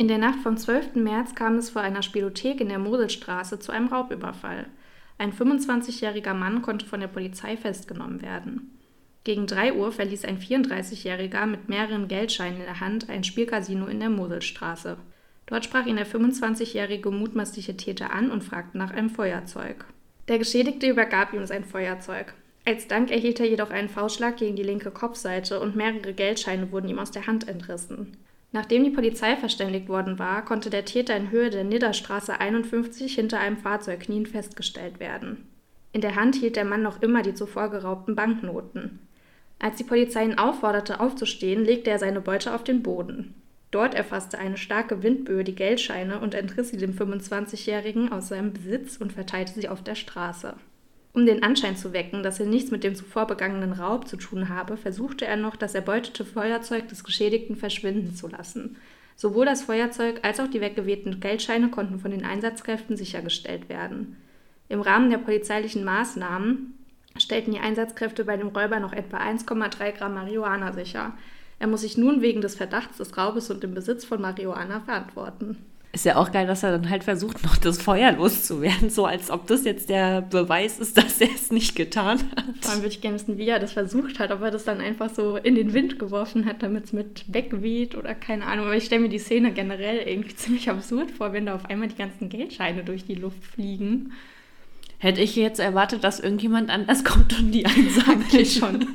In der Nacht vom 12. März kam es vor einer Spielothek in der Moselstraße zu einem Raubüberfall. Ein 25-jähriger Mann konnte von der Polizei festgenommen werden. Gegen 3 Uhr verließ ein 34-jähriger mit mehreren Geldscheinen in der Hand ein Spielcasino in der Moselstraße. Dort sprach ihn der 25-jährige mutmaßliche Täter an und fragte nach einem Feuerzeug. Der Geschädigte übergab ihm sein Feuerzeug. Als Dank erhielt er jedoch einen Faustschlag gegen die linke Kopfseite und mehrere Geldscheine wurden ihm aus der Hand entrissen. Nachdem die Polizei verständigt worden war, konnte der Täter in Höhe der Nidderstraße 51 hinter einem Fahrzeug kniend festgestellt werden. In der Hand hielt der Mann noch immer die zuvor geraubten Banknoten. Als die Polizei ihn aufforderte, aufzustehen, legte er seine Beute auf den Boden. Dort erfasste eine starke Windböe die Geldscheine und entriss sie dem 25-Jährigen aus seinem Besitz und verteilte sie auf der Straße. Um den Anschein zu wecken, dass er nichts mit dem zuvor begangenen Raub zu tun habe, versuchte er noch, das erbeutete Feuerzeug des Geschädigten verschwinden zu lassen. Sowohl das Feuerzeug als auch die weggewehten Geldscheine konnten von den Einsatzkräften sichergestellt werden. Im Rahmen der polizeilichen Maßnahmen stellten die Einsatzkräfte bei dem Räuber noch etwa 1,3 Gramm Marihuana sicher. Er muss sich nun wegen des Verdachts des Raubes und dem Besitz von Marihuana verantworten. Ist ja auch geil, dass er dann halt versucht, noch das Feuer loszuwerden, so als ob das jetzt der Beweis ist, dass er es nicht getan hat. Vor allem würde ich gerne wissen, wie er das versucht hat, ob er das dann einfach so in den Wind geworfen hat, damit es mit wegweht oder keine Ahnung. Aber ich stelle mir die Szene generell irgendwie ziemlich absurd vor, wenn da auf einmal die ganzen Geldscheine durch die Luft fliegen. Hätte ich jetzt erwartet, dass irgendjemand anders kommt und die einsammelt schon.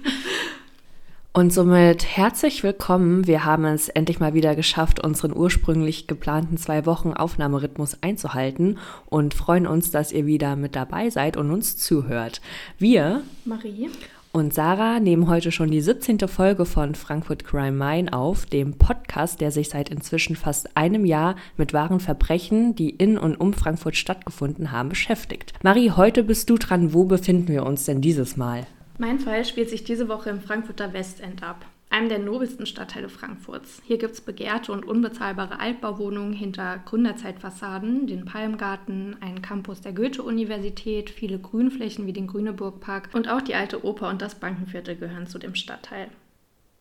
Und somit herzlich willkommen. Wir haben es endlich mal wieder geschafft, unseren ursprünglich geplanten zwei Wochen Aufnahmerhythmus einzuhalten und freuen uns, dass ihr wieder mit dabei seid und uns zuhört. Wir, Marie und Sarah, nehmen heute schon die 17. Folge von Frankfurt Crime Mine auf, dem Podcast, der sich seit inzwischen fast einem Jahr mit wahren Verbrechen, die in und um Frankfurt stattgefunden haben, beschäftigt. Marie, heute bist du dran. Wo befinden wir uns denn dieses Mal? Mein Fall spielt sich diese Woche im Frankfurter Westend ab, einem der nobelsten Stadtteile Frankfurts. Hier gibt es begehrte und unbezahlbare Altbauwohnungen hinter Gründerzeitfassaden, den Palmgarten, einen Campus der Goethe-Universität, viele Grünflächen wie den Grüneburg-Park und auch die alte Oper und das Bankenviertel gehören zu dem Stadtteil.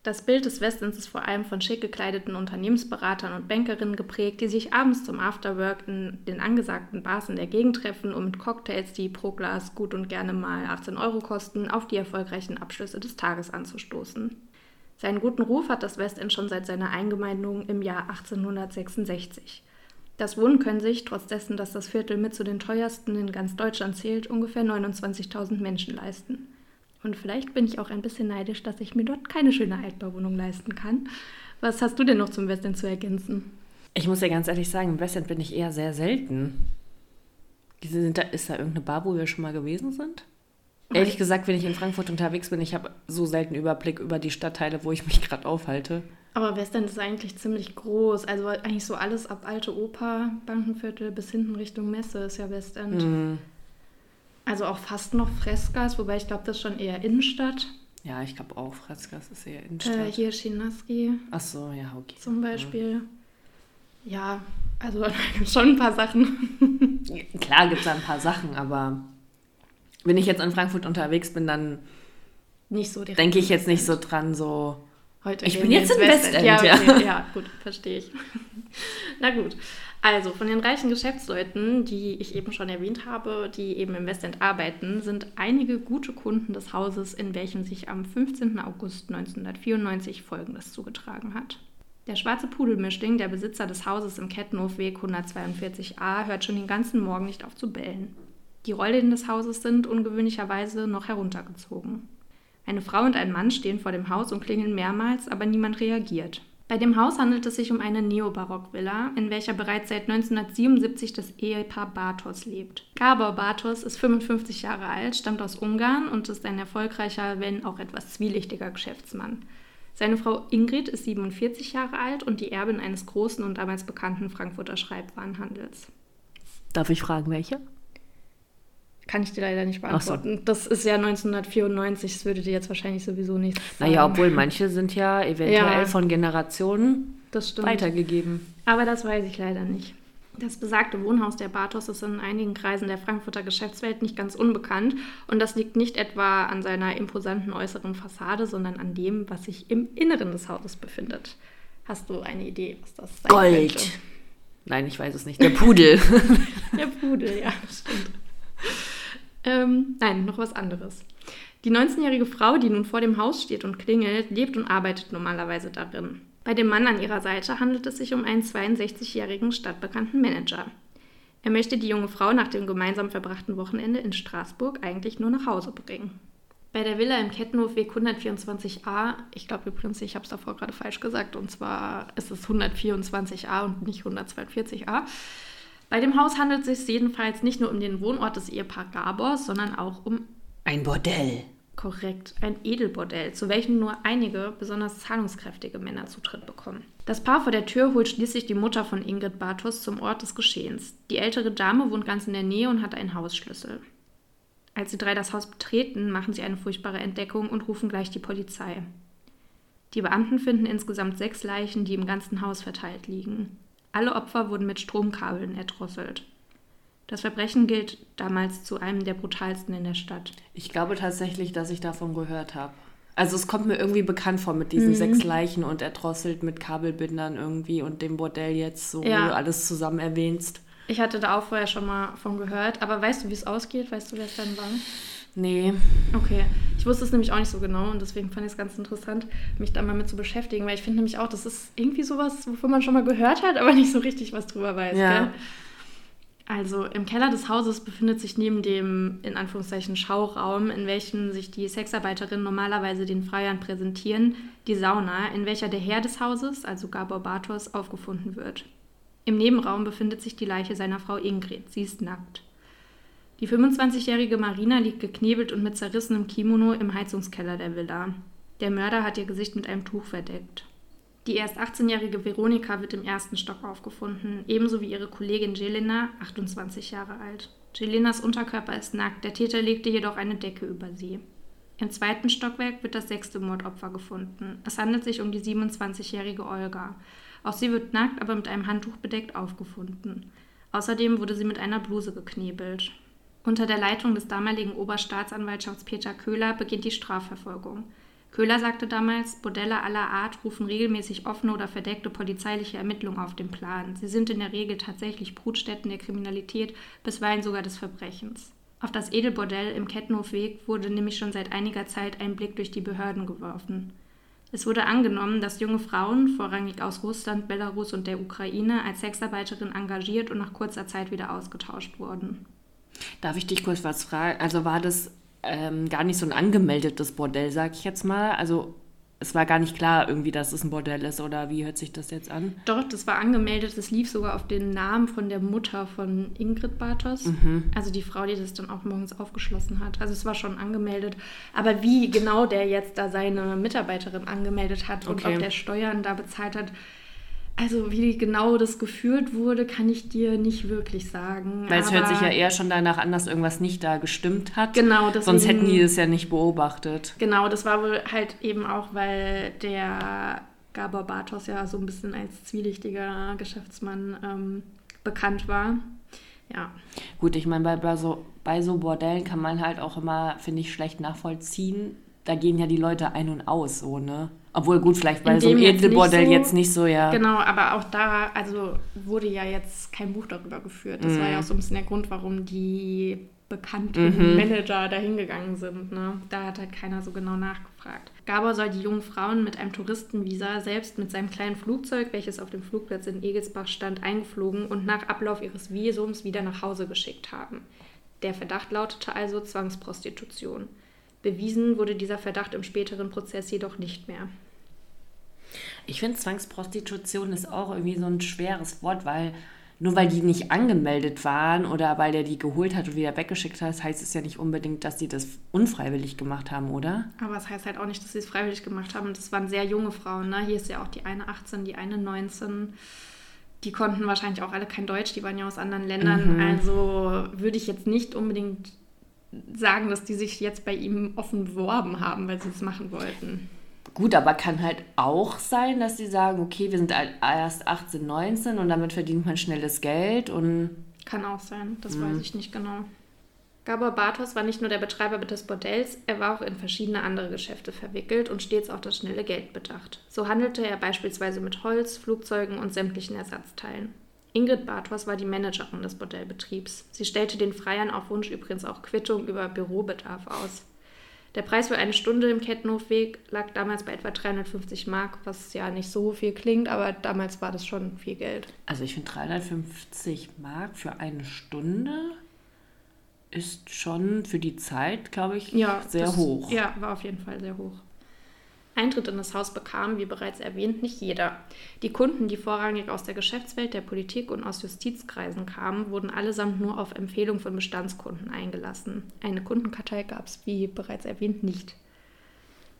Das Bild des Westens ist vor allem von schick gekleideten Unternehmensberatern und Bankerinnen geprägt, die sich abends zum Afterwork in den angesagten Bars in der Gegend treffen, um mit Cocktails, die pro Glas gut und gerne mal 18 Euro kosten, auf die erfolgreichen Abschlüsse des Tages anzustoßen. Seinen guten Ruf hat das Westend schon seit seiner Eingemeindung im Jahr 1866. Das Wohnen können sich, trotz dessen, dass das Viertel mit zu den teuersten in ganz Deutschland zählt, ungefähr 29.000 Menschen leisten. Und vielleicht bin ich auch ein bisschen neidisch, dass ich mir dort keine schöne Altbauwohnung leisten kann. Was hast du denn noch zum Westend zu ergänzen? Ich muss ja ganz ehrlich sagen, im Westend bin ich eher sehr selten. Da, ist da irgendeine Bar, wo wir schon mal gewesen sind? Okay. Ehrlich gesagt, wenn ich in Frankfurt unterwegs bin, ich habe so selten Überblick über die Stadtteile, wo ich mich gerade aufhalte. Aber Westend ist eigentlich ziemlich groß. Also eigentlich so alles ab Alte Oper, Bankenviertel bis hinten Richtung Messe ist ja Westend. Mm. Also auch fast noch Freskas, wobei ich glaube, das ist schon eher Innenstadt. Ja, ich glaube auch, Freskas ist eher Innenstadt. Äh, hier Schinaski. Ach so, ja, okay. Zum Beispiel. Ja, also da gibt es schon ein paar Sachen. Klar gibt es da ein paar Sachen, aber wenn ich jetzt in Frankfurt unterwegs bin, dann nicht so denke ich jetzt nicht so dran, so. Heute ich bin jetzt im Westend. Ja, okay, ja, gut, verstehe ich. Na gut. Also, von den reichen Geschäftsleuten, die ich eben schon erwähnt habe, die eben im Westend arbeiten, sind einige gute Kunden des Hauses, in welchem sich am 15. August 1994 Folgendes zugetragen hat. Der schwarze Pudelmischling, der Besitzer des Hauses im Kettenhofweg 142a, hört schon den ganzen Morgen nicht auf zu bellen. Die Rollläden des Hauses sind ungewöhnlicherweise noch heruntergezogen. Eine Frau und ein Mann stehen vor dem Haus und klingeln mehrmals, aber niemand reagiert. Bei dem Haus handelt es sich um eine Neobarock-Villa, in welcher bereits seit 1977 das Ehepaar Bartos lebt. Gabor Bartos ist 55 Jahre alt, stammt aus Ungarn und ist ein erfolgreicher, wenn auch etwas zwielichtiger Geschäftsmann. Seine Frau Ingrid ist 47 Jahre alt und die Erbin eines großen und damals bekannten Frankfurter Schreibwarenhandels. Darf ich fragen, welche? Kann ich dir leider nicht beantworten. So. Das ist ja 1994, das würde dir jetzt wahrscheinlich sowieso nicht sagen. Naja, obwohl manche sind ja eventuell ja, von Generationen weitergegeben. Aber das weiß ich leider nicht. Das besagte Wohnhaus der Bartos ist in einigen Kreisen der Frankfurter Geschäftswelt nicht ganz unbekannt. Und das liegt nicht etwa an seiner imposanten äußeren Fassade, sondern an dem, was sich im Inneren des Hauses befindet. Hast du eine Idee, was das sein Gold. Könnte? Nein, ich weiß es nicht. Der Pudel. der Pudel, ja, stimmt. Ähm, nein, noch was anderes. Die 19-jährige Frau, die nun vor dem Haus steht und klingelt, lebt und arbeitet normalerweise darin. Bei dem Mann an ihrer Seite handelt es sich um einen 62-jährigen stadtbekannten Manager. Er möchte die junge Frau nach dem gemeinsam verbrachten Wochenende in Straßburg eigentlich nur nach Hause bringen. Bei der Villa im Kettenhof Weg 124a, ich glaube übrigens, ich habe es davor gerade falsch gesagt, und zwar ist es 124a und nicht 142a. Bei dem Haus handelt es sich jedenfalls nicht nur um den Wohnort des Ehepaar Gabors, sondern auch um ein Bordell. Korrekt, ein Edelbordell, zu welchem nur einige besonders zahlungskräftige Männer Zutritt bekommen. Das Paar vor der Tür holt schließlich die Mutter von Ingrid Bartos zum Ort des Geschehens. Die ältere Dame wohnt ganz in der Nähe und hat einen Hausschlüssel. Als die drei das Haus betreten, machen sie eine furchtbare Entdeckung und rufen gleich die Polizei. Die Beamten finden insgesamt sechs Leichen, die im ganzen Haus verteilt liegen. Alle Opfer wurden mit Stromkabeln erdrosselt. Das Verbrechen gilt damals zu einem der brutalsten in der Stadt. Ich glaube tatsächlich, dass ich davon gehört habe. Also es kommt mir irgendwie bekannt vor mit diesen mhm. sechs Leichen und erdrosselt mit Kabelbindern irgendwie und dem Bordell jetzt so ja. alles zusammen erwähnst. Ich hatte da auch vorher schon mal von gehört, aber weißt du, wie es ausgeht? Weißt du, wer es dann war? Nee. Okay. Ich wusste es nämlich auch nicht so genau und deswegen fand ich es ganz interessant, mich da mal mit zu beschäftigen, weil ich finde nämlich auch, das ist irgendwie sowas, wovon man schon mal gehört hat, aber nicht so richtig was drüber weiß. Ja. Gell? Also im Keller des Hauses befindet sich neben dem in Anführungszeichen Schauraum, in welchem sich die Sexarbeiterinnen normalerweise den Freiern präsentieren, die Sauna, in welcher der Herr des Hauses, also Gabor Bartos, aufgefunden wird. Im Nebenraum befindet sich die Leiche seiner Frau Ingrid. Sie ist nackt. Die 25-jährige Marina liegt geknebelt und mit zerrissenem Kimono im Heizungskeller der Villa. Der Mörder hat ihr Gesicht mit einem Tuch verdeckt. Die erst 18-jährige Veronika wird im ersten Stock aufgefunden, ebenso wie ihre Kollegin Jelena, 28 Jahre alt. Jelenas Unterkörper ist nackt, der Täter legte jedoch eine Decke über sie. Im zweiten Stockwerk wird das sechste Mordopfer gefunden. Es handelt sich um die 27-jährige Olga. Auch sie wird nackt, aber mit einem Handtuch bedeckt aufgefunden. Außerdem wurde sie mit einer Bluse geknebelt. Unter der Leitung des damaligen Oberstaatsanwaltschafts Peter Köhler beginnt die Strafverfolgung. Köhler sagte damals, Bordelle aller Art rufen regelmäßig offene oder verdeckte polizeiliche Ermittlungen auf den Plan. Sie sind in der Regel tatsächlich Brutstätten der Kriminalität, bisweilen sogar des Verbrechens. Auf das Edelbordell im Kettenhofweg wurde nämlich schon seit einiger Zeit ein Blick durch die Behörden geworfen. Es wurde angenommen, dass junge Frauen, vorrangig aus Russland, Belarus und der Ukraine, als Sexarbeiterin engagiert und nach kurzer Zeit wieder ausgetauscht wurden. Darf ich dich kurz was fragen? Also war das ähm, gar nicht so ein angemeldetes Bordell, sag ich jetzt mal. Also es war gar nicht klar irgendwie, dass es ein Bordell ist oder wie hört sich das jetzt an? Doch, das war angemeldet. Das lief sogar auf den Namen von der Mutter von Ingrid Bartos. Mhm. Also die Frau, die das dann auch morgens aufgeschlossen hat. Also es war schon angemeldet. Aber wie genau der jetzt da seine Mitarbeiterin angemeldet hat okay. und ob der Steuern da bezahlt hat, also wie genau das geführt wurde, kann ich dir nicht wirklich sagen. Weil es hört sich ja eher schon danach an, dass irgendwas nicht da gestimmt hat. Genau, deswegen, Sonst hätten die das ja nicht beobachtet. Genau, das war wohl halt eben auch, weil der Gabor Bartos ja so ein bisschen als zwielichtiger Geschäftsmann ähm, bekannt war. Ja. Gut, ich meine, bei, bei, so, bei so Bordellen kann man halt auch immer, finde ich, schlecht nachvollziehen. Da gehen ja die Leute ein und aus, so, ne? Obwohl gut, vielleicht bei so einem Edelbordell so, jetzt nicht so, ja. Genau, aber auch da, also wurde ja jetzt kein Buch darüber geführt. Das mhm. war ja auch so ein bisschen der Grund, warum die bekannten mhm. Manager da hingegangen sind. Ne? Da hat halt keiner so genau nachgefragt. Gabor soll die jungen Frauen mit einem Touristenvisa selbst mit seinem kleinen Flugzeug, welches auf dem Flugplatz in Egelsbach stand, eingeflogen und nach Ablauf ihres Visums wieder nach Hause geschickt haben. Der Verdacht lautete also Zwangsprostitution. Bewiesen wurde dieser Verdacht im späteren Prozess jedoch nicht mehr. Ich finde, Zwangsprostitution ist auch irgendwie so ein schweres Wort, weil nur weil die nicht angemeldet waren oder weil der die geholt hat und wieder weggeschickt hat, heißt es ja nicht unbedingt, dass die das unfreiwillig gemacht haben, oder? Aber es heißt halt auch nicht, dass sie es freiwillig gemacht haben. Das waren sehr junge Frauen. Ne? Hier ist ja auch die eine 18, die eine 19. Die konnten wahrscheinlich auch alle kein Deutsch, die waren ja aus anderen Ländern. Mhm. Also würde ich jetzt nicht unbedingt sagen, dass die sich jetzt bei ihm offen beworben haben, weil sie es machen wollten. Gut, aber kann halt auch sein, dass sie sagen, okay, wir sind erst 18, 19 und damit verdient man schnelles Geld und... Kann auch sein, das mhm. weiß ich nicht genau. Gabor Bartos war nicht nur der Betreiber des Bordells, er war auch in verschiedene andere Geschäfte verwickelt und stets auf das schnelle Geld bedacht. So handelte er beispielsweise mit Holz, Flugzeugen und sämtlichen Ersatzteilen. Ingrid Bartos war die Managerin des Bordellbetriebs. Sie stellte den Freiern auf Wunsch übrigens auch Quittung über Bürobedarf aus. Der Preis für eine Stunde im Kettenhofweg lag damals bei etwa 350 Mark, was ja nicht so viel klingt, aber damals war das schon viel Geld. Also ich finde 350 Mark für eine Stunde ist schon für die Zeit, glaube ich, ja, sehr das, hoch. Ja, war auf jeden Fall sehr hoch. Eintritt in das Haus bekam, wie bereits erwähnt, nicht jeder. Die Kunden, die vorrangig aus der Geschäftswelt, der Politik und aus Justizkreisen kamen, wurden allesamt nur auf Empfehlung von Bestandskunden eingelassen. Eine Kundenkartei gab es, wie bereits erwähnt, nicht.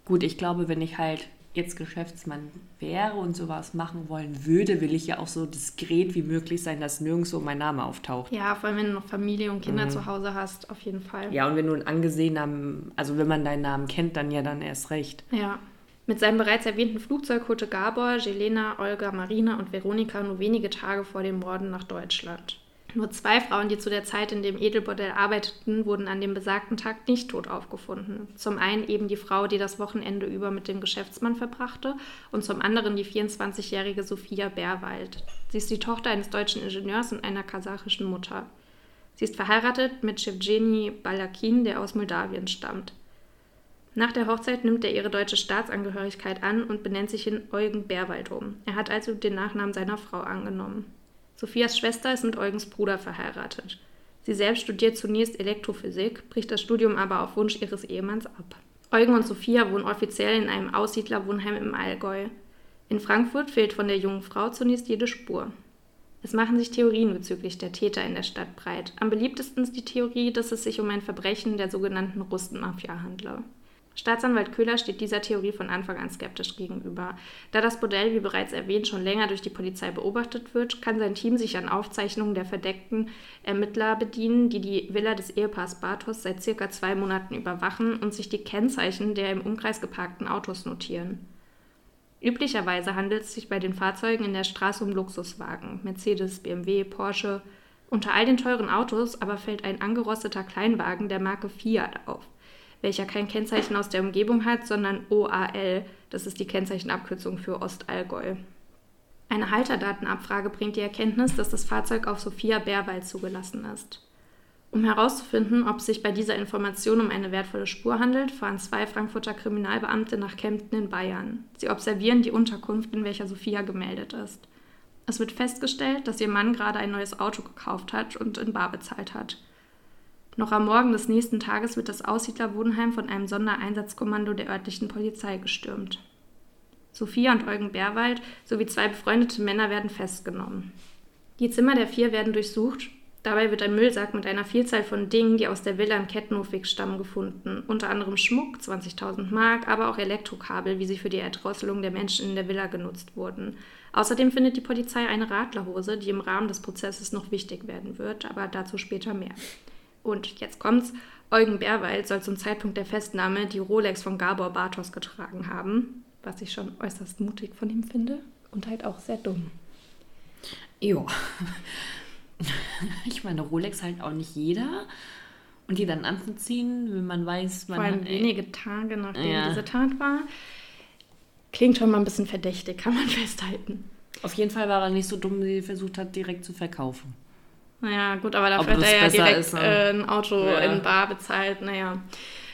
Gut, ich glaube, wenn ich halt jetzt Geschäftsmann wäre und sowas machen wollen würde, will ich ja auch so diskret wie möglich sein, dass nirgendwo mein Name auftaucht. Ja, vor allem wenn du noch Familie und Kinder mhm. zu Hause hast, auf jeden Fall. Ja, und wenn du einen angesehener, also wenn man deinen Namen kennt, dann ja dann erst recht. Ja. Mit seinem bereits erwähnten Flugzeug holte Gabor, Jelena, Olga, Marina und Veronika nur wenige Tage vor dem Morden nach Deutschland. Nur zwei Frauen, die zu der Zeit in dem Edelbordell arbeiteten, wurden an dem besagten Tag nicht tot aufgefunden. Zum einen eben die Frau, die das Wochenende über mit dem Geschäftsmann verbrachte, und zum anderen die 24-jährige Sophia Bärwald. Sie ist die Tochter eines deutschen Ingenieurs und einer kasachischen Mutter. Sie ist verheiratet mit Shevgeni Balakin, der aus Moldawien stammt. Nach der Hochzeit nimmt er ihre deutsche Staatsangehörigkeit an und benennt sich in Eugen Bärwald um. Er hat also den Nachnamen seiner Frau angenommen. Sophias Schwester ist mit Eugens Bruder verheiratet. Sie selbst studiert zunächst Elektrophysik, bricht das Studium aber auf Wunsch ihres Ehemanns ab. Eugen und Sophia wohnen offiziell in einem Aussiedlerwohnheim im Allgäu. In Frankfurt fehlt von der jungen Frau zunächst jede Spur. Es machen sich Theorien bezüglich der Täter in der Stadt breit. Am beliebtesten ist die Theorie, dass es sich um ein Verbrechen der sogenannten Rustenmafia handle. Staatsanwalt Köhler steht dieser Theorie von Anfang an skeptisch gegenüber. Da das Bordell, wie bereits erwähnt, schon länger durch die Polizei beobachtet wird, kann sein Team sich an Aufzeichnungen der verdeckten Ermittler bedienen, die die Villa des Ehepaars Bartos seit circa zwei Monaten überwachen und sich die Kennzeichen der im Umkreis geparkten Autos notieren. Üblicherweise handelt es sich bei den Fahrzeugen in der Straße um Luxuswagen, Mercedes, BMW, Porsche. Unter all den teuren Autos aber fällt ein angerosteter Kleinwagen der Marke Fiat auf welcher kein Kennzeichen aus der Umgebung hat, sondern OAL, das ist die Kennzeichenabkürzung für Ostallgäu. Eine Halterdatenabfrage bringt die Erkenntnis, dass das Fahrzeug auf Sophia Bärwald zugelassen ist. Um herauszufinden, ob es sich bei dieser Information um eine wertvolle Spur handelt, fahren zwei Frankfurter Kriminalbeamte nach Kempten in Bayern. Sie observieren die Unterkunft, in welcher Sophia gemeldet ist. Es wird festgestellt, dass ihr Mann gerade ein neues Auto gekauft hat und in Bar bezahlt hat. Noch am Morgen des nächsten Tages wird das Aussiedlerwohnheim von einem Sondereinsatzkommando der örtlichen Polizei gestürmt. Sophia und Eugen Bärwald sowie zwei befreundete Männer werden festgenommen. Die Zimmer der vier werden durchsucht. Dabei wird ein Müllsack mit einer Vielzahl von Dingen, die aus der Villa im Kettenhofweg stammen, gefunden. Unter anderem Schmuck, 20.000 Mark, aber auch Elektrokabel, wie sie für die Erdrosselung der Menschen in der Villa genutzt wurden. Außerdem findet die Polizei eine Radlerhose, die im Rahmen des Prozesses noch wichtig werden wird, aber dazu später mehr. Und jetzt kommt's. Eugen Bärwald soll zum Zeitpunkt der Festnahme die Rolex von Gabor Bartos getragen haben, was ich schon äußerst mutig von ihm finde und halt auch sehr dumm. Jo. Ich meine, Rolex halt auch nicht jeder. Und die dann anzuziehen, wenn man weiß, man Vor allem hat, wenige Tage nachdem ja. diese Tat war. Klingt schon mal ein bisschen verdächtig, kann man festhalten. Auf jeden Fall war er nicht so dumm, wie er versucht hat, direkt zu verkaufen. Naja, gut, aber dafür hat er ja direkt ist, ne? äh, ein Auto ja. in Bar bezahlt. Naja.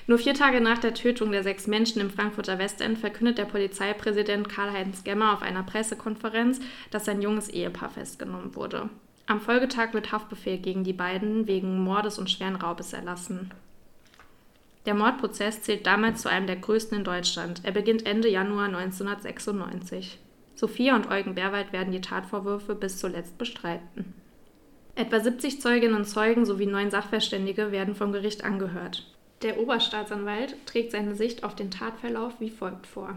Nur vier Tage nach der Tötung der sechs Menschen im Frankfurter Westend verkündet der Polizeipräsident Karl-Heinz Gemmer auf einer Pressekonferenz, dass sein junges Ehepaar festgenommen wurde. Am Folgetag wird Haftbefehl gegen die beiden wegen Mordes und schweren Raubes erlassen. Der Mordprozess zählt damals zu einem der größten in Deutschland. Er beginnt Ende Januar 1996. Sophia und Eugen Bärwald werden die Tatvorwürfe bis zuletzt bestreiten. Etwa 70 Zeuginnen und Zeugen sowie neun Sachverständige werden vom Gericht angehört. Der Oberstaatsanwalt trägt seine Sicht auf den Tatverlauf wie folgt vor.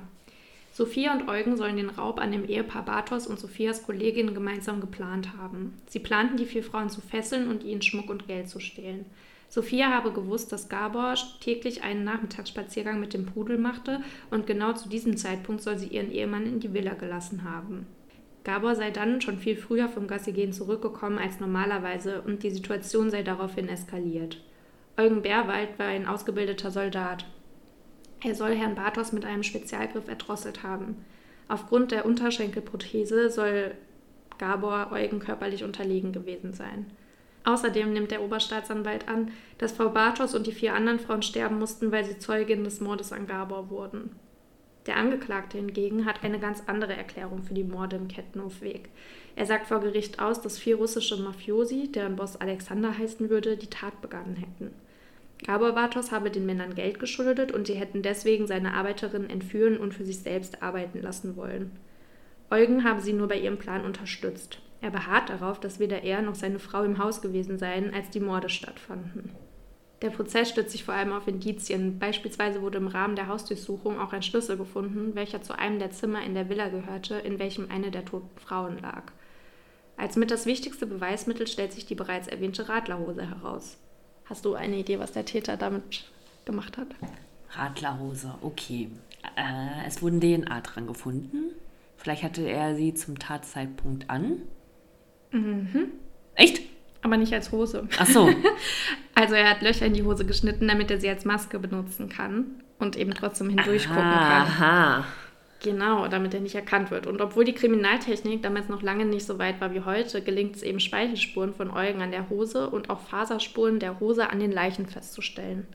Sophia und Eugen sollen den Raub an dem Ehepaar Bartos und Sophias Kollegin gemeinsam geplant haben. Sie planten, die vier Frauen zu fesseln und ihnen Schmuck und Geld zu stehlen. Sophia habe gewusst, dass Gabor täglich einen Nachmittagsspaziergang mit dem Pudel machte und genau zu diesem Zeitpunkt soll sie ihren Ehemann in die Villa gelassen haben. Gabor sei dann schon viel früher vom Gassigehen zurückgekommen als normalerweise und die Situation sei daraufhin eskaliert. Eugen Bärwald war ein ausgebildeter Soldat. Er soll Herrn Bartos mit einem Spezialgriff erdrosselt haben. Aufgrund der Unterschenkelprothese soll Gabor Eugen körperlich unterlegen gewesen sein. Außerdem nimmt der Oberstaatsanwalt an, dass Frau Bartos und die vier anderen Frauen sterben mussten, weil sie Zeugin des Mordes an Gabor wurden. Der Angeklagte hingegen hat eine ganz andere Erklärung für die Morde im Kettenhofweg. Er sagt vor Gericht aus, dass vier russische Mafiosi, deren Boss Alexander heißen würde, die Tat begangen hätten. Gabor Bartos habe den Männern Geld geschuldet und sie hätten deswegen seine Arbeiterinnen entführen und für sich selbst arbeiten lassen wollen. Eugen habe sie nur bei ihrem Plan unterstützt. Er beharrt darauf, dass weder er noch seine Frau im Haus gewesen seien, als die Morde stattfanden. Der Prozess stützt sich vor allem auf Indizien. Beispielsweise wurde im Rahmen der Hausdurchsuchung auch ein Schlüssel gefunden, welcher zu einem der Zimmer in der Villa gehörte, in welchem eine der toten Frauen lag. Als mit das wichtigste Beweismittel stellt sich die bereits erwähnte Radlerhose heraus. Hast du eine Idee, was der Täter damit gemacht hat? Radlerhose, okay. Äh, es wurden DNA dran gefunden. Vielleicht hatte er sie zum Tatzeitpunkt an. Mhm. Echt? Aber nicht als Hose. Ach so. also er hat Löcher in die Hose geschnitten, damit er sie als Maske benutzen kann und eben trotzdem hindurchgucken kann. Aha. Genau, damit er nicht erkannt wird. Und obwohl die Kriminaltechnik damals noch lange nicht so weit war wie heute, gelingt es eben Speichelspuren von Eugen an der Hose und auch Faserspuren der Hose an den Leichen festzustellen.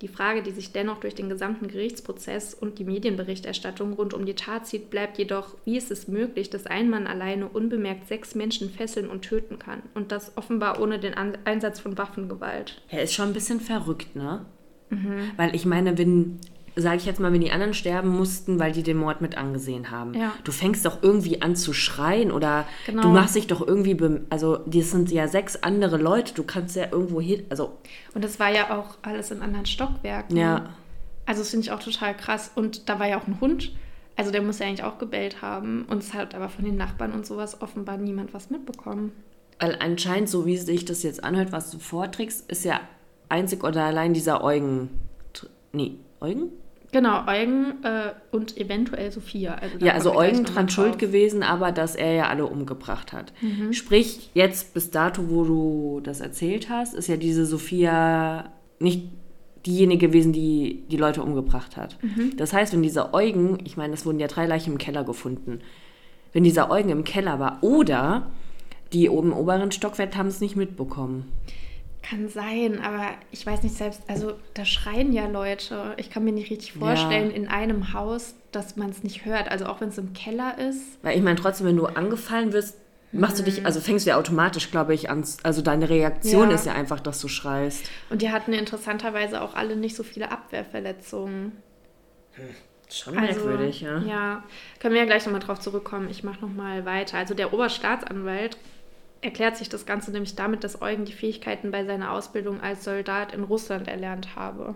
Die Frage, die sich dennoch durch den gesamten Gerichtsprozess und die Medienberichterstattung rund um die Tat zieht, bleibt jedoch, wie ist es möglich, dass ein Mann alleine unbemerkt sechs Menschen fesseln und töten kann? Und das offenbar ohne den An Einsatz von Waffengewalt. Er ist schon ein bisschen verrückt, ne? Mhm. Weil ich meine, wenn sage ich jetzt mal, wenn die anderen sterben mussten, weil die den Mord mit angesehen haben. Ja. Du fängst doch irgendwie an zu schreien oder Genau. du machst dich doch irgendwie, also das sind ja sechs andere Leute, du kannst ja irgendwo hin, also Und das war ja auch alles in anderen Stockwerken. ja, Also das finde ich auch total krass. Und da war ja auch ein Hund. Also der muss ja eigentlich auch gebellt haben. Und es hat aber von den Nachbarn und sowas offenbar niemand was mitbekommen. weil anscheinend, so wie sich das jetzt anhört, was du vorträgst, ist ja einzig oder allein dieser Eugen, nee, Eugen? Genau, Eugen äh, und eventuell Sophia. Also Ja, also Eugen dran schuld gewesen, aber dass er ja alle umgebracht hat. Mhm. Sprich, jetzt bis dato, wo du das erzählt hast, ist ja diese Sophia nicht diejenige gewesen, die die Leute umgebracht hat. Mhm. Das heißt, wenn dieser Eugen, ich meine, es wurden ja drei Leichen im Keller gefunden, wenn dieser Eugen im Keller war oder die oben im oberen Stockwerk haben es nicht mitbekommen. Kann sein, aber ich weiß nicht selbst. Also da schreien ja Leute. Ich kann mir nicht richtig vorstellen, in einem Haus, dass man es nicht hört. Also auch wenn es im Keller ist. Weil ich meine, trotzdem, wenn du angefallen wirst, machst du dich, also fängst du ja automatisch, glaube ich, an, also deine Reaktion Ja. ist ja einfach, dass du schreist. Und die hatten interessanterweise auch alle nicht so viele Abwehrverletzungen. Schon Also, merkwürdig, ja. Ja, können wir ja gleich nochmal drauf zurückkommen. Ich mache nochmal weiter. Also der Oberstaatsanwalt erklärt sich das Ganze nämlich damit, dass Eugen die Fähigkeiten bei seiner Ausbildung als Soldat in Russland erlernt habe.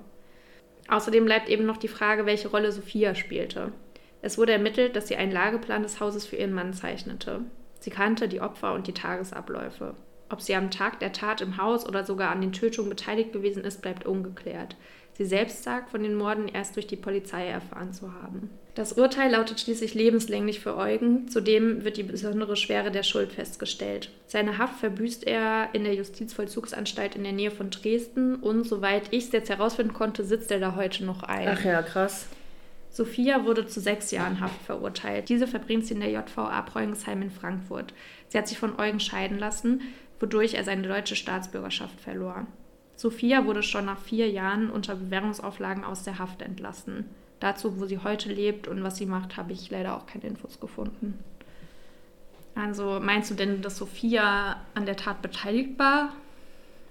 Außerdem bleibt eben noch die Frage, welche Rolle Sophia spielte. Es wurde ermittelt, dass sie einen Lageplan des Hauses für ihren Mann zeichnete. Sie kannte die Opfer und die Tagesabläufe. Ob sie am Tag der Tat im Haus oder sogar an den Tötungen beteiligt gewesen ist, bleibt ungeklärt. Sie selbst sagt, von den Morden erst durch die Polizei erfahren zu haben. Das Urteil lautet schließlich lebenslänglich für Eugen. Zudem wird die besondere Schwere der Schuld festgestellt. Seine Haft verbüßt er in der Justizvollzugsanstalt in der Nähe von Dresden und soweit ich es jetzt herausfinden konnte, sitzt er da heute noch ein. ja, krass. Sophia wurde zu sechs Jahren Haft verurteilt. Diese verbringt sie in der JVA Preungsheim in Frankfurt. Sie hat sich von Eugen scheiden lassen, wodurch er seine deutsche Staatsbürgerschaft verlor. Sophia wurde schon nach vier Jahren unter Bewährungsauflagen aus der Haft entlassen. Dazu, wo sie heute lebt und was sie macht, habe ich leider auch keine Infos gefunden. Also meinst du denn, dass Sophia an der Tat beteiligt war?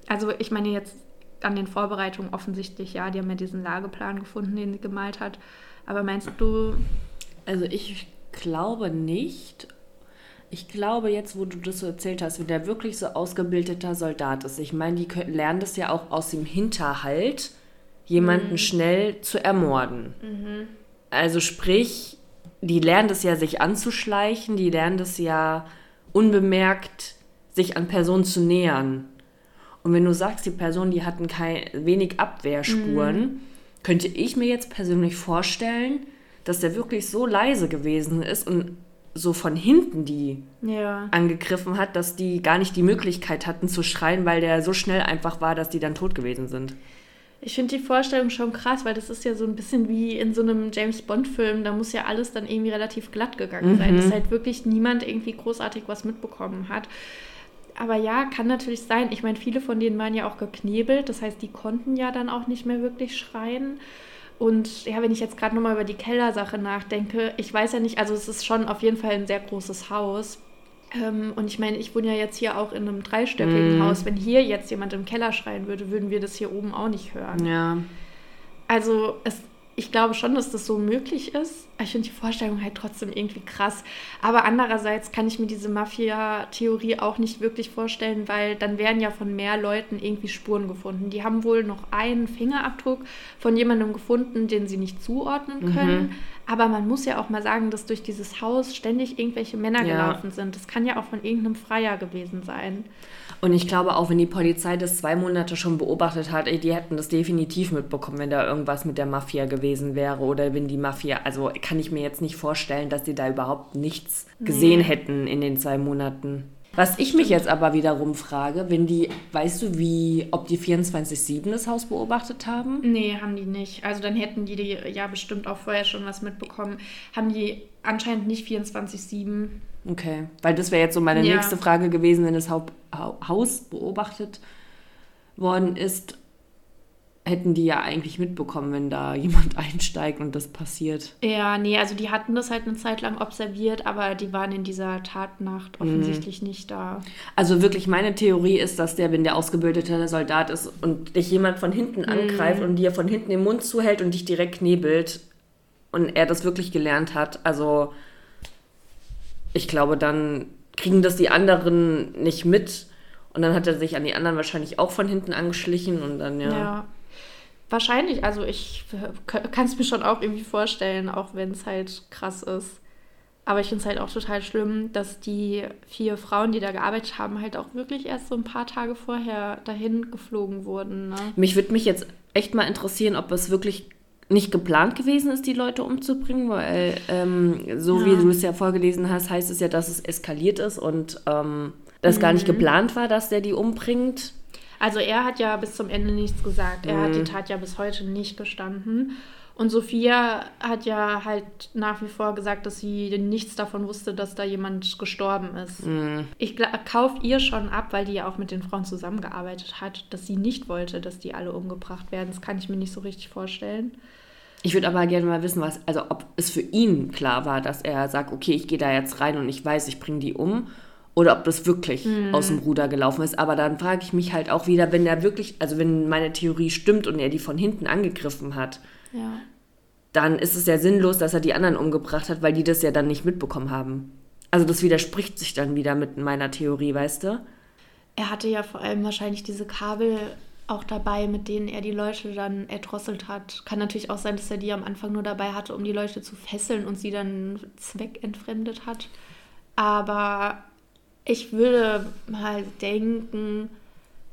Also ich meine jetzt an den Vorbereitungen offensichtlich, ja, die haben ja diesen Lageplan gefunden, den sie gemalt hat. Aber meinst du, Also ich glaube nicht. Ich glaube jetzt, wo du das so erzählt hast, wie der wirklich so ausgebildeter Soldat ist. Ich meine, die können, lernen das ja auch aus dem Hinterhalt, jemanden schnell zu ermorden. Also sprich, die lernen das ja, sich anzuschleichen, die lernen das ja unbemerkt, sich an Personen zu nähern. Und wenn du sagst, die Person, die hatten kein, wenig Abwehrspuren, könnte ich mir jetzt persönlich vorstellen, dass der wirklich so leise gewesen ist und so von hinten die ja, angegriffen hat, dass die gar nicht die Möglichkeit hatten zu schreien, weil der so schnell einfach war, dass die dann tot gewesen sind. Ich finde die Vorstellung schon krass, weil das ist ja so ein bisschen wie in so einem James Bond-Film. Da muss ja alles dann irgendwie relativ glatt gegangen sein, dass Mhm. halt wirklich niemand irgendwie großartig was mitbekommen hat. Aber ja, kann natürlich sein. Ich meine, viele von denen waren ja auch geknebelt. Das heißt, die konnten ja dann auch nicht mehr wirklich schreien. Und ja, wenn ich jetzt gerade nochmal über die Kellersache nachdenke, ich weiß ja nicht, also es ist schon auf jeden Fall ein sehr großes Haus. Ähm, und ich meine, ich wohne ja jetzt hier auch in einem dreistöckigen Mhm. Haus. Wenn hier jetzt jemand im Keller schreien würde, würden wir das hier oben auch nicht hören. Ja. Also es, ich glaube schon, dass das so möglich ist. Ich finde die Vorstellung halt trotzdem irgendwie krass. Aber andererseits kann ich mir diese Mafia-Theorie auch nicht wirklich vorstellen, weil dann werden ja von mehr Leuten irgendwie Spuren gefunden. Die haben wohl noch einen Fingerabdruck von jemandem gefunden, den sie nicht zuordnen können. Aber man muss ja auch mal sagen, dass durch dieses Haus ständig irgendwelche Männer Ja. gelaufen sind. Das kann ja auch von irgendeinem Freier gewesen sein. Und ich glaube, auch wenn die Polizei das zwei Monate schon beobachtet hat, ey, die hätten das definitiv mitbekommen, wenn da irgendwas mit der Mafia gewesen wäre oder wenn die Mafia, also kann ich mir jetzt nicht vorstellen, dass die da überhaupt nichts gesehen hätten in den zwei Monaten. Was ich mich jetzt aber wiederum frage, wenn die, weißt du, wie, ob die 24-7 das Haus beobachtet haben? Nee, haben die nicht. Also dann hätten die, die ja bestimmt auch vorher schon was mitbekommen. Haben die anscheinend nicht 24-7. Okay, weil das wäre jetzt so meine Ja. nächste Frage gewesen, wenn das Haus beobachtet worden ist, hätten die ja eigentlich mitbekommen, wenn da jemand einsteigt und das passiert. Ja, nee, also die hatten das halt eine Zeit lang observiert, aber die waren in dieser Tatnacht offensichtlich nicht da. Also wirklich meine Theorie ist, dass der, wenn der ausgebildete Soldat ist und dich jemand von hinten angreift und dir von hinten den Mund zuhält und dich direkt knebelt und er das wirklich gelernt hat, also ich glaube, dann kriegen das die anderen nicht mit und dann hat er sich an die anderen wahrscheinlich auch von hinten angeschlichen und dann ja. Ja. Wahrscheinlich, also ich kann es mir schon auch irgendwie vorstellen, auch wenn es halt krass ist. Aber ich finde es halt auch total schlimm, dass die vier Frauen, die da gearbeitet haben, halt auch wirklich erst so ein paar Tage vorher dahin geflogen wurden. Ne? Mich würde mich jetzt echt mal interessieren, ob es wirklich nicht geplant gewesen ist, die Leute umzubringen, weil ähm, so Ja. wie du es ja vorgelesen hast, heißt es ja, dass es eskaliert ist und ähm, dass gar Mhm. nicht geplant war, dass der die umbringt. Also er hat ja bis zum Ende nichts gesagt. Er hat die Mhm. Tat ja bis heute nicht gestanden. Und Sophia hat ja halt nach wie vor gesagt, dass sie nichts davon wusste, dass da jemand gestorben ist. Mhm. Ich kaufe ihr schon ab, weil die ja auch mit den Frauen zusammengearbeitet hat, dass sie nicht wollte, dass die alle umgebracht werden. Das kann ich mir nicht so richtig vorstellen. Ich würde aber gerne mal wissen, was, also ob es für ihn klar war, dass er sagt, okay, ich gehe da jetzt rein und ich weiß, ich bringe die um. Oder ob das wirklich Mhm. aus dem Ruder gelaufen ist. Aber dann frage ich mich halt auch wieder, wenn er wirklich, also wenn meine Theorie stimmt und er die von hinten angegriffen hat, Ja. dann ist es ja sinnlos, dass er die anderen umgebracht hat, weil die das ja dann nicht mitbekommen haben. Also das widerspricht sich dann wieder mit meiner Theorie, weißt du? Er hatte ja vor allem wahrscheinlich diese Kabel auch dabei, mit denen er die Leute dann erdrosselt hat. Kann natürlich auch sein, dass er die am Anfang nur dabei hatte, um die Leute zu fesseln und sie dann zweckentfremdet hat. Aber ich würde mal denken,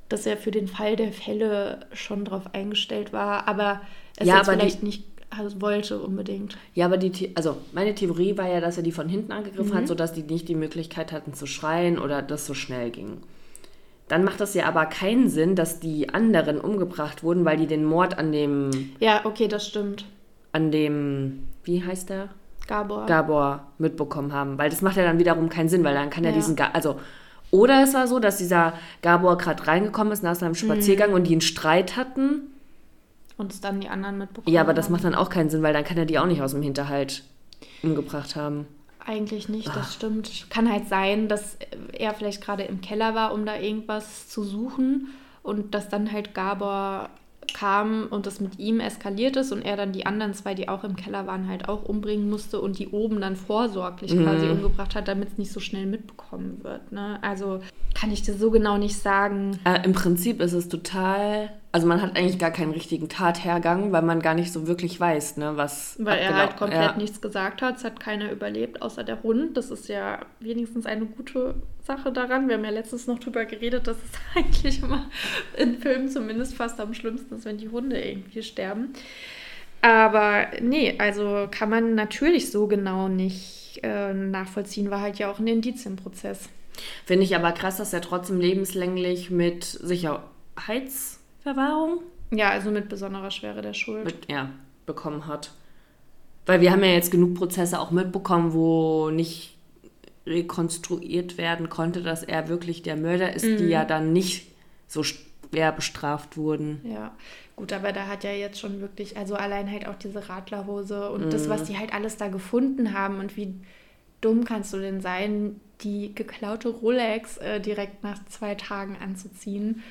dass er für den Fall der Fälle schon darauf eingestellt war, aber es Ja, aber die- vielleicht nicht also wollte unbedingt. Ja, aber die, also meine Theorie war ja, dass er die von hinten angegriffen hat, sodass die nicht die Möglichkeit hatten zu schreien oder das so schnell ging. Dann macht es ja aber keinen Sinn, dass die anderen umgebracht wurden, weil die den Mord an dem, Ja, okay, das stimmt. an dem, wie heißt der? Gabor. Gabor mitbekommen haben. Weil das macht ja dann wiederum keinen Sinn, weil dann kann er Ja. diesen, Ga also, oder es war so, dass dieser Gabor gerade reingekommen ist nach seinem Spaziergang und die einen Streit hatten. und es dann die anderen mitbekommen Ja, aber das haben. macht dann auch keinen Sinn, weil dann kann er die auch nicht aus dem Hinterhalt umgebracht haben. Eigentlich nicht, das stimmt. Kann halt sein, dass er vielleicht gerade im Keller war, um da irgendwas zu suchen und dass dann halt Gabor kam und das mit ihm eskaliert ist und er dann die anderen zwei, die auch im Keller waren, halt auch umbringen musste und die oben dann vorsorglich quasi umgebracht hat, damit es nicht so schnell mitbekommen wird. Ne? Also kann ich dir so genau nicht sagen. Äh, Im Prinzip ist es total. Also man hat eigentlich gar keinen richtigen Tathergang, weil man gar nicht so wirklich weiß, ne, was. Weil er halt komplett ja. nichts gesagt hat. Es hat keiner überlebt, außer der Hund. Das ist ja wenigstens eine gute Sache daran. Wir haben ja letztens noch drüber geredet, dass es eigentlich immer in Filmen zumindest fast am schlimmsten ist, wenn die Hunde irgendwie sterben. Aber nee, also kann man natürlich so genau nicht äh, nachvollziehen. War halt ja auch ein Indizienprozess. Finde ich aber krass, dass er trotzdem lebenslänglich mit Sicherheitsverwahrung Ja, also mit besonderer Schwere der Schuld. Mit, ja, bekommen hat. Weil wir haben ja jetzt genug Prozesse auch mitbekommen, wo nicht rekonstruiert werden konnte, dass er wirklich der Mörder ist, mhm. die ja dann nicht so schwer bestraft wurden. Ja, gut, aber da hat ja jetzt schon wirklich, also allein halt auch diese Radlerhose und mhm. das, was die halt alles da gefunden haben und wie dumm kannst du denn sein, die geklaute Rolex äh, direkt nach zwei Tagen anzuziehen.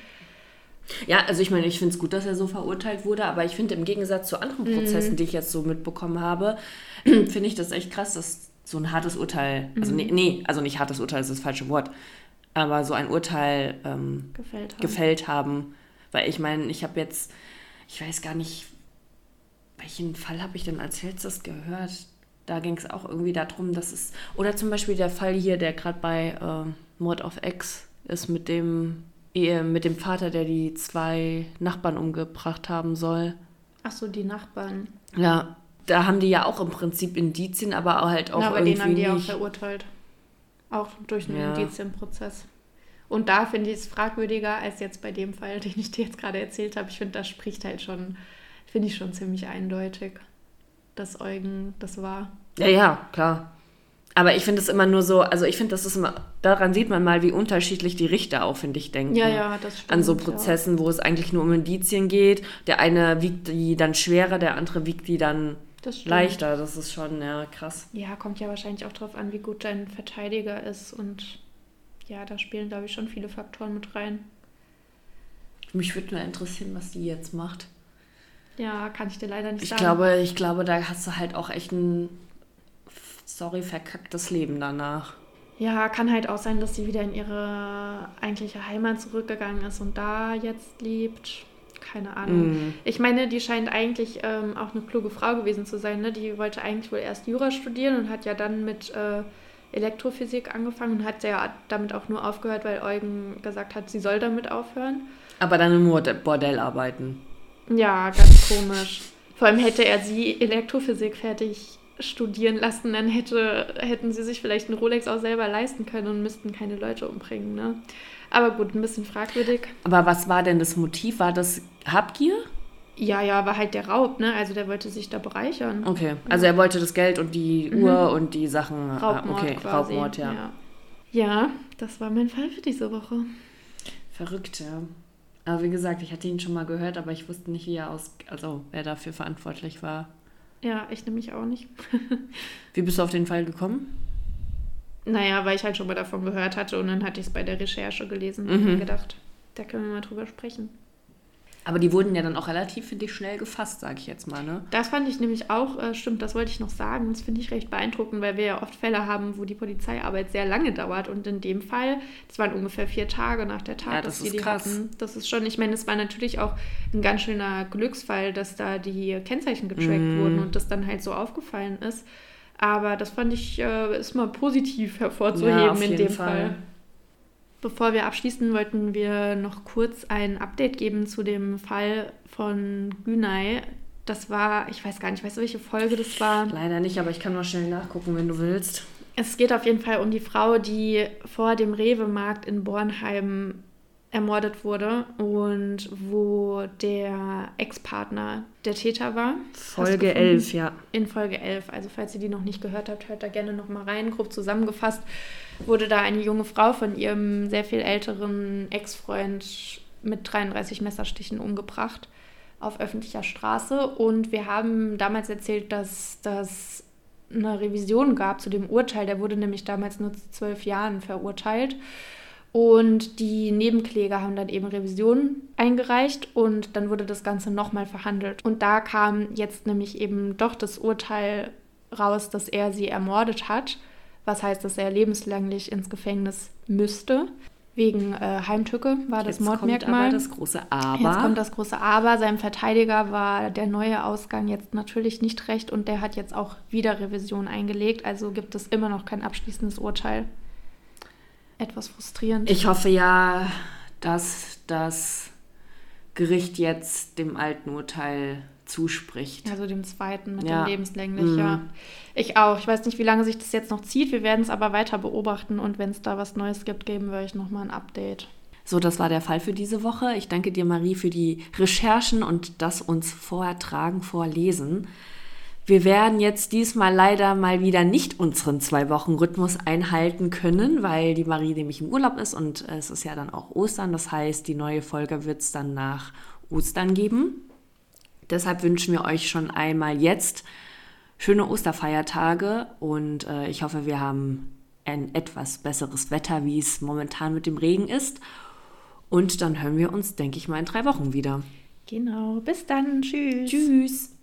Ja, also ich meine, ich finde es gut, dass er so verurteilt wurde, aber ich finde im Gegensatz zu anderen Prozessen, mhm. die ich jetzt so mitbekommen habe, finde ich das echt krass, dass so ein hartes Urteil, also mhm. nee, nee, also nicht hartes Urteil ist das falsche Wort, aber so ein Urteil ähm, gefällt, haben. gefällt haben. Weil ich meine, ich habe jetzt, ich weiß gar nicht, welchen Fall habe ich denn als letztes gehört? Da ging es auch irgendwie darum, dass es, oder zum Beispiel der Fall hier, der gerade bei äh, Mord of X ist mit dem mit dem Vater, der die zwei Nachbarn umgebracht haben soll. Ach so, die Nachbarn. Ja, da haben die ja auch im Prinzip Indizien, aber halt auch Na, aber irgendwie den haben die nicht. auch verurteilt. Auch durch einen ja. Indizienprozess. Und da finde ich es fragwürdiger als jetzt bei dem Fall, den ich dir jetzt gerade erzählt habe. Ich finde, das spricht halt schon, finde ich schon ziemlich eindeutig, dass Eugen das war. Ja, ja, klar. Aber ich finde es immer nur so, also ich finde, das ist immer, daran sieht man mal, wie unterschiedlich die Richter auch, finde ich, denken. Ja, ja, das stimmt. An so Prozessen, ja. wo es eigentlich nur um Indizien geht. Der eine wiegt die dann schwerer, der andere wiegt die dann das leichter. Das ist schon, ja, krass. Ja, kommt ja wahrscheinlich auch darauf an, wie gut dein Verteidiger ist. Und ja, da spielen, glaube ich, schon viele Faktoren mit rein. Mich würde nur interessieren, was die jetzt macht. Ja, kann ich dir leider nicht ich sagen. Glaube, ich glaube, da hast du halt auch echt ein sorry, verkacktes Leben danach. Ja, kann halt auch sein, dass sie wieder in ihre eigentliche Heimat zurückgegangen ist und da jetzt lebt. Keine Ahnung. Mm. Ich meine, die scheint eigentlich ähm, auch eine kluge Frau gewesen zu sein. Ne? Die wollte eigentlich wohl erst Jura studieren und hat ja dann mit äh, Elektrophysik angefangen und hat ja damit auch nur aufgehört, weil Eugen gesagt hat, sie soll damit aufhören. Aber dann im Bordell arbeiten. Ja, ganz komisch. Vor allem hätte er sie Elektrophysik fertig studieren lassen, dann hätte, hätten sie sich vielleicht einen Rolex auch selber leisten können und müssten keine Leute umbringen. Ne? Aber gut, ein bisschen fragwürdig. Aber was war denn das Motiv? War das Habgier? Ja, ja, war halt der Raub, ne? Also der wollte sich da bereichern. Okay, also er wollte das Geld und die mhm. Uhr und die Sachen. Raubmord okay, quasi. Raubmord, ja. ja. Ja, das war mein Fall für diese Woche. Verrückt, ja. Aber wie gesagt, ich hatte ihn schon mal gehört, aber ich wusste nicht, wie er aus, also wer dafür verantwortlich war. Ja, ich nämlich auch nicht. Wie bist du auf den Fall gekommen? Naja, weil ich halt schon mal davon gehört hatte und dann hatte ich es bei der Recherche gelesen und mhm. gedacht, da können wir mal drüber sprechen. Aber die wurden ja dann auch relativ, finde ich, schnell gefasst, sage ich jetzt mal. Ne? Das fand ich nämlich auch, äh, stimmt, das wollte ich noch sagen. Das finde ich recht beeindruckend, weil wir ja oft Fälle haben, wo die Polizeiarbeit sehr lange dauert. Und in dem Fall, das waren ungefähr vier Tage nach der Tat, ja, das dass sie die krass. hatten. Das ist schon, ich meine, es war natürlich auch ein ganz schöner Glücksfall, dass da die Kennzeichen getrackt mm. wurden und das dann halt so aufgefallen ist. Aber das fand ich, äh, ist mal positiv hervorzuheben ja, in dem Fall. Fall. Bevor wir abschließen, wollten wir noch kurz ein Update geben zu dem Fall von Günay. Das war, ich weiß gar nicht, weißt du, welche Folge das war? Leider nicht, aber ich kann mal schnell nachgucken, wenn du willst. Es geht auf jeden Fall um die Frau, die vor dem Rewe-Markt in Bornheim ermordet wurde und wo der Ex-Partner der Täter war. Folge 11, ja. In Folge 11. Also falls ihr die noch nicht gehört habt, hört da gerne noch mal rein. Grob zusammengefasst wurde da eine junge Frau von ihrem sehr viel älteren Ex-Freund mit 33 Messerstichen umgebracht auf öffentlicher Straße. Und wir haben damals erzählt, dass das eine Revision gab zu dem Urteil. Der wurde nämlich damals nur zu zwölf Jahren verurteilt. Und die Nebenkläger haben dann eben Revisionen eingereicht und dann wurde das Ganze nochmal verhandelt. Und da kam jetzt nämlich eben doch das Urteil raus, dass er sie ermordet hat. Was heißt, dass er lebenslänglich ins Gefängnis müsste. Wegen äh, Heimtücke war das Jetzt Mordmerkmal. Kommt aber das große Aber. Jetzt kommt das große Aber. Seinem Verteidiger war der neue Ausgang jetzt natürlich nicht recht und der hat jetzt auch wieder Revision eingelegt. Also gibt es immer noch kein abschließendes Urteil etwas frustrierend. Ich hoffe ja, dass das Gericht jetzt dem alten Urteil zuspricht. Also dem zweiten mit ja. dem lebenslänglich, mhm. ja. Ich auch. Ich weiß nicht, wie lange sich das jetzt noch zieht. Wir werden es aber weiter beobachten und wenn es da was Neues gibt, geben wir euch nochmal ein Update. So, das war der Fall für diese Woche. Ich danke dir, Marie, für die Recherchen und das uns vortragen, vorlesen. Wir werden jetzt diesmal leider mal wieder nicht unseren zwei Wochen Rhythmus einhalten können, weil die Marie nämlich im Urlaub ist und es ist ja dann auch Ostern. Das heißt, die neue Folge wird es dann nach Ostern geben. Deshalb wünschen wir euch schon einmal jetzt schöne Osterfeiertage und äh, ich hoffe, wir haben ein etwas besseres Wetter, wie es momentan mit dem Regen ist. Und dann hören wir uns, denke ich mal, in drei Wochen wieder. Genau. Bis dann. Tschüss. Tschüss.